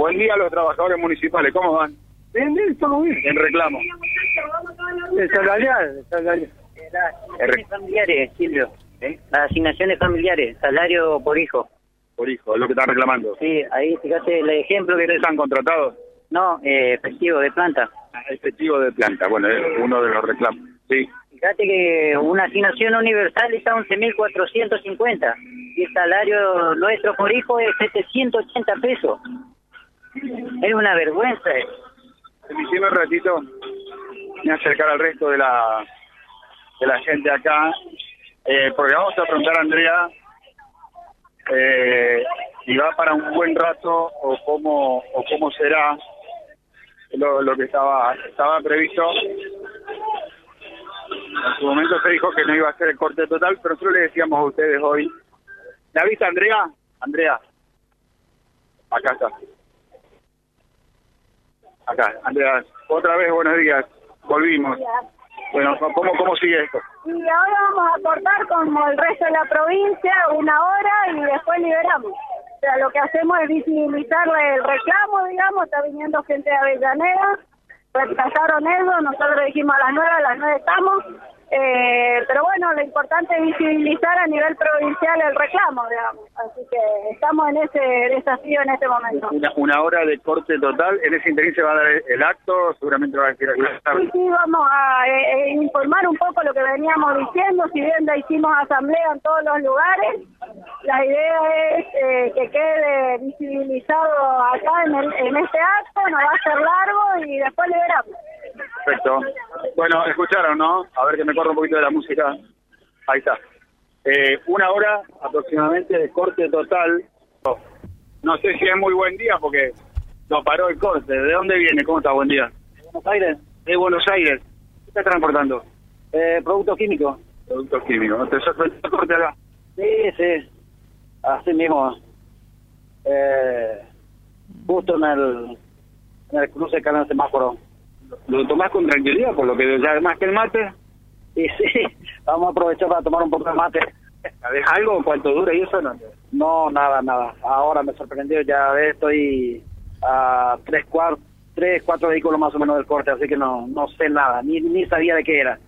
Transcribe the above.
Buen día a los trabajadores municipales, ¿cómo van? Bien, bien, todo bien. En reclamo. El salarial, el salarial. R- familiares, Silvio. ¿Eh? Las asignaciones familiares, salario por hijo. Por hijo, es lo que están reclamando. Sí, ahí fíjate el ejemplo que... ¿Ustedes están contratados? No, eh, efectivo de planta. Efectivo de planta, bueno, es uno de los reclamos. Sí, Fíjate que una asignación universal está a 11.450 y el salario nuestro por hijo es 780 pesos. Es una vergüenza. permitime un ratito, me acercar al resto de la de la gente acá, eh, porque vamos a preguntar a Andrea eh, si va para un buen rato o cómo o cómo será lo, lo que estaba estaba previsto. En su momento se dijo que no iba a ser el corte total, pero nosotros le decíamos a ustedes hoy. ¿La viste, Andrea? Andrea. Acá está. Acá, Andrea. Otra vez, buenos días. Volvimos. Bueno, ¿cómo, cómo sigue esto? Y ahora vamos a cortar como el resto de la provincia una hora y después liberamos. O sea, lo que hacemos es visibilizar el reclamo, digamos, está viniendo gente de Avellaneda, retrasaron eso, nosotros dijimos a las nueve, a las nueve estamos, eh, pero bueno, lo importante es visibilizar a nivel provincial el reclamo, digamos, así que estamos en ese desafío en este momento. Una, una hora de corte total. En ese interín se va a dar el, acto, seguramente va a decir Sí, sí, vamos a eh, eh, informar un poco lo que veníamos diciendo, si bien ya hicimos asamblea en todos los lugares, la idea es eh, que quede visibilizado acá en, el, en este acto, no va a ser largo y después liberamos. Perfecto. Bueno, escucharon, ¿no? A ver que me corro un poquito de la música. Ahí está. Eh, una hora aproximadamente de corte total. No sé si es muy buen día porque no paró el corte. ¿De dónde viene? ¿Cómo está? Buen día. Buenos Aires, De Buenos Aires. ¿Qué está transportando? eh, productos químicos. Productos químicos. ¿Te sorprendió el corte acá? Sí, sí, así mismo. Eh, justo en el, en el cruce de canal semáforo. ¿Lo tomás con tranquilidad por lo que ya más que el mate? Y sí, vamos a aprovechar para tomar un poco de mate. ¿Sabes algo? ¿Cuánto dura y eso no? No, nada, nada. Ahora me sorprendió, ya estoy a tres, cuar- tres, cuatro vehículos más o menos del corte, así que no, no sé nada, ni, ni sabía de qué era.